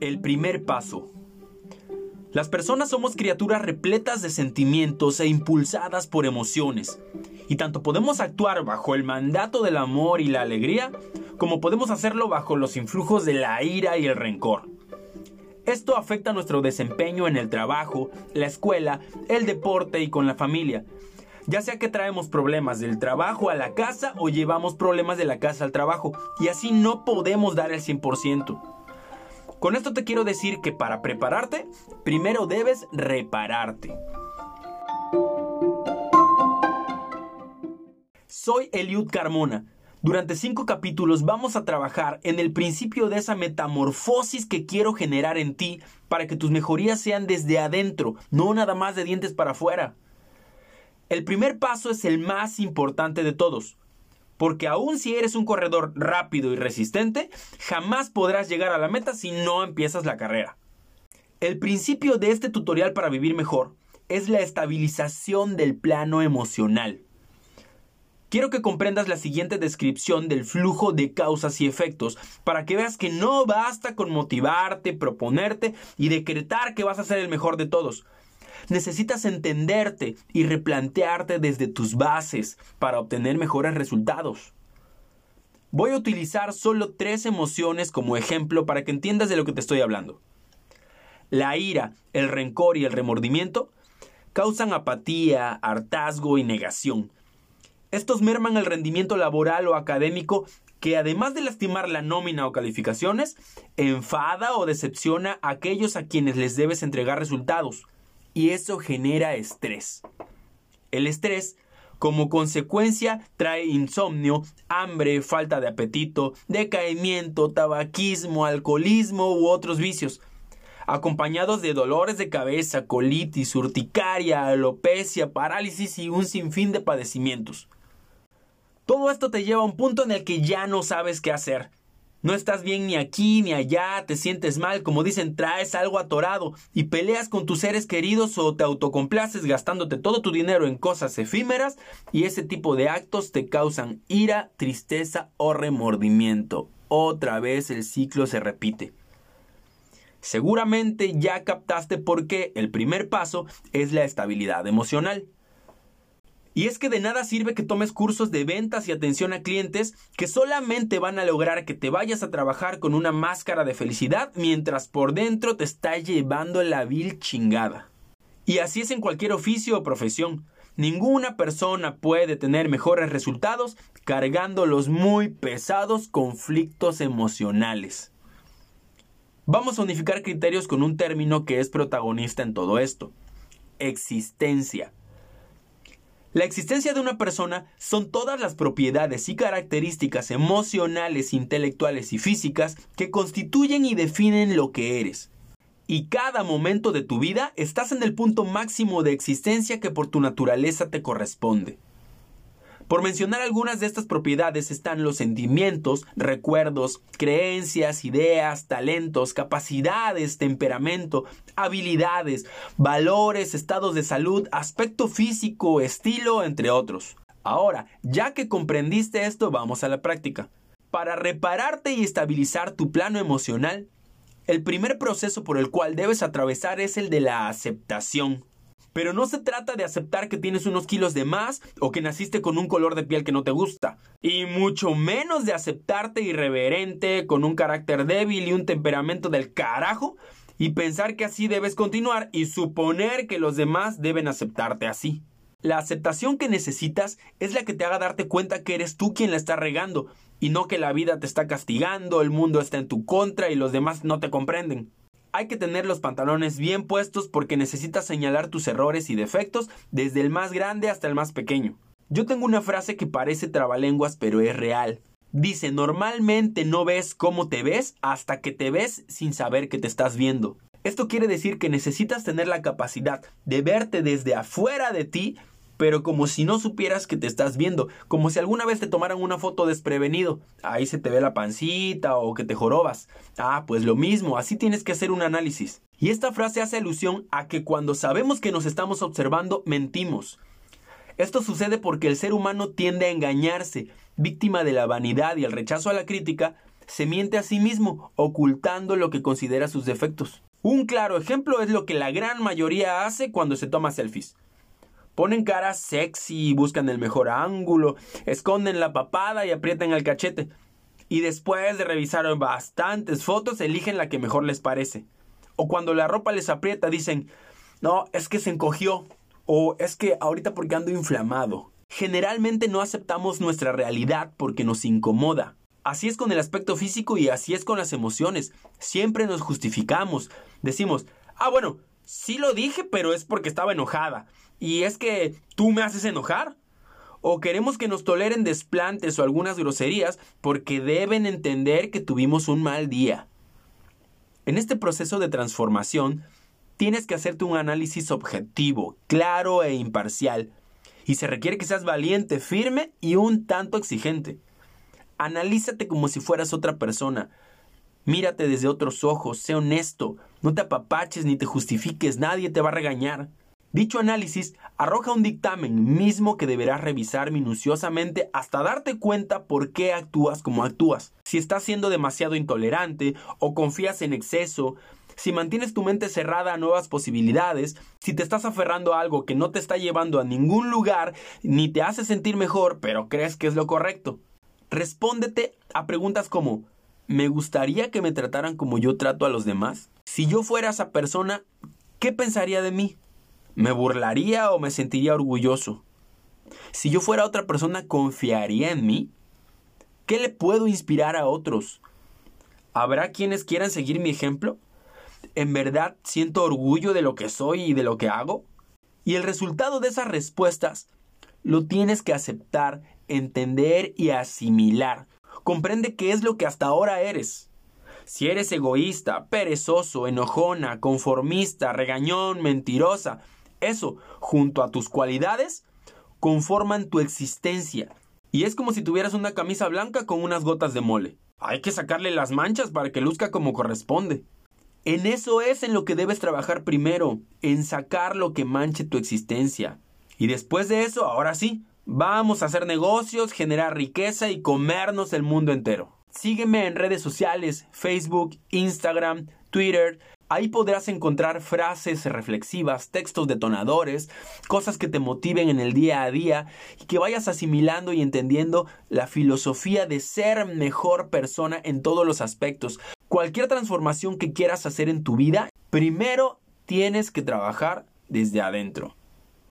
El primer paso. Las personas somos criaturas repletas de sentimientos e impulsadas por emociones. Y tanto podemos actuar bajo el mandato del amor y la alegría, como podemos hacerlo bajo los influjos de la ira y el rencor. Esto afecta nuestro desempeño en el trabajo, la escuela, el deporte y con la familia. Ya sea que traemos problemas del trabajo a la casa o llevamos problemas de la casa al trabajo, y así no podemos dar el 100%. Con esto te quiero decir que para prepararte, primero debes repararte. Soy Eliud Carmona. Durante cinco capítulos vamos a trabajar en el principio de esa metamorfosis que quiero generar en ti para que tus mejorías sean desde adentro, no nada más de dientes para afuera. El primer paso es el más importante de todos. Porque aun si eres un corredor rápido y resistente, jamás podrás llegar a la meta si no empiezas la carrera. El principio de este tutorial para vivir mejor es la estabilización del plano emocional. Quiero que comprendas la siguiente descripción del flujo de causas y efectos para que veas que no basta con motivarte, proponerte y decretar que vas a ser el mejor de todos necesitas entenderte y replantearte desde tus bases para obtener mejores resultados. Voy a utilizar solo tres emociones como ejemplo para que entiendas de lo que te estoy hablando. La ira, el rencor y el remordimiento causan apatía, hartazgo y negación. Estos merman el rendimiento laboral o académico que además de lastimar la nómina o calificaciones, enfada o decepciona a aquellos a quienes les debes entregar resultados y eso genera estrés. El estrés como consecuencia trae insomnio, hambre, falta de apetito, decaimiento, tabaquismo, alcoholismo u otros vicios, acompañados de dolores de cabeza, colitis, urticaria, alopecia, parálisis y un sinfín de padecimientos. Todo esto te lleva a un punto en el que ya no sabes qué hacer. No estás bien ni aquí ni allá, te sientes mal, como dicen, traes algo atorado y peleas con tus seres queridos o te autocomplaces gastándote todo tu dinero en cosas efímeras y ese tipo de actos te causan ira, tristeza o remordimiento. Otra vez el ciclo se repite. Seguramente ya captaste por qué el primer paso es la estabilidad emocional. Y es que de nada sirve que tomes cursos de ventas y atención a clientes que solamente van a lograr que te vayas a trabajar con una máscara de felicidad mientras por dentro te está llevando la vil chingada. Y así es en cualquier oficio o profesión. Ninguna persona puede tener mejores resultados cargando los muy pesados conflictos emocionales. Vamos a unificar criterios con un término que es protagonista en todo esto. Existencia. La existencia de una persona son todas las propiedades y características emocionales, intelectuales y físicas que constituyen y definen lo que eres. Y cada momento de tu vida estás en el punto máximo de existencia que por tu naturaleza te corresponde. Por mencionar algunas de estas propiedades están los sentimientos, recuerdos, creencias, ideas, talentos, capacidades, temperamento, habilidades, valores, estados de salud, aspecto físico, estilo, entre otros. Ahora, ya que comprendiste esto, vamos a la práctica. Para repararte y estabilizar tu plano emocional, el primer proceso por el cual debes atravesar es el de la aceptación. Pero no se trata de aceptar que tienes unos kilos de más o que naciste con un color de piel que no te gusta. Y mucho menos de aceptarte irreverente, con un carácter débil y un temperamento del carajo. Y pensar que así debes continuar y suponer que los demás deben aceptarte así. La aceptación que necesitas es la que te haga darte cuenta que eres tú quien la está regando y no que la vida te está castigando, el mundo está en tu contra y los demás no te comprenden hay que tener los pantalones bien puestos porque necesitas señalar tus errores y defectos desde el más grande hasta el más pequeño. Yo tengo una frase que parece trabalenguas pero es real. Dice, normalmente no ves cómo te ves hasta que te ves sin saber que te estás viendo. Esto quiere decir que necesitas tener la capacidad de verte desde afuera de ti pero como si no supieras que te estás viendo, como si alguna vez te tomaran una foto desprevenido, ahí se te ve la pancita o que te jorobas. Ah, pues lo mismo, así tienes que hacer un análisis. Y esta frase hace alusión a que cuando sabemos que nos estamos observando, mentimos. Esto sucede porque el ser humano tiende a engañarse, víctima de la vanidad y el rechazo a la crítica, se miente a sí mismo, ocultando lo que considera sus defectos. Un claro ejemplo es lo que la gran mayoría hace cuando se toma selfies. Ponen cara sexy, buscan el mejor ángulo, esconden la papada y aprietan el cachete. Y después de revisar bastantes fotos, eligen la que mejor les parece. O cuando la ropa les aprieta, dicen, no, es que se encogió. O es que ahorita porque ando inflamado. Generalmente no aceptamos nuestra realidad porque nos incomoda. Así es con el aspecto físico y así es con las emociones. Siempre nos justificamos. Decimos, ah, bueno, sí lo dije, pero es porque estaba enojada. Y es que tú me haces enojar. O queremos que nos toleren desplantes o algunas groserías porque deben entender que tuvimos un mal día. En este proceso de transformación, tienes que hacerte un análisis objetivo, claro e imparcial. Y se requiere que seas valiente, firme y un tanto exigente. Analízate como si fueras otra persona. Mírate desde otros ojos, sé honesto, no te apapaches ni te justifiques, nadie te va a regañar. Dicho análisis arroja un dictamen mismo que deberás revisar minuciosamente hasta darte cuenta por qué actúas como actúas. Si estás siendo demasiado intolerante o confías en exceso, si mantienes tu mente cerrada a nuevas posibilidades, si te estás aferrando a algo que no te está llevando a ningún lugar ni te hace sentir mejor, pero crees que es lo correcto. Respóndete a preguntas como ¿me gustaría que me trataran como yo trato a los demás? Si yo fuera esa persona, ¿qué pensaría de mí? ¿Me burlaría o me sentiría orgulloso? Si yo fuera otra persona, ¿confiaría en mí? ¿Qué le puedo inspirar a otros? ¿Habrá quienes quieran seguir mi ejemplo? ¿En verdad siento orgullo de lo que soy y de lo que hago? Y el resultado de esas respuestas lo tienes que aceptar entender y asimilar. Comprende qué es lo que hasta ahora eres. Si eres egoísta, perezoso, enojona, conformista, regañón, mentirosa, eso, junto a tus cualidades, conforman tu existencia. Y es como si tuvieras una camisa blanca con unas gotas de mole. Hay que sacarle las manchas para que luzca como corresponde. En eso es en lo que debes trabajar primero, en sacar lo que manche tu existencia. Y después de eso, ahora sí, Vamos a hacer negocios, generar riqueza y comernos el mundo entero. Sígueme en redes sociales, Facebook, Instagram, Twitter. Ahí podrás encontrar frases reflexivas, textos detonadores, cosas que te motiven en el día a día y que vayas asimilando y entendiendo la filosofía de ser mejor persona en todos los aspectos. Cualquier transformación que quieras hacer en tu vida, primero tienes que trabajar desde adentro.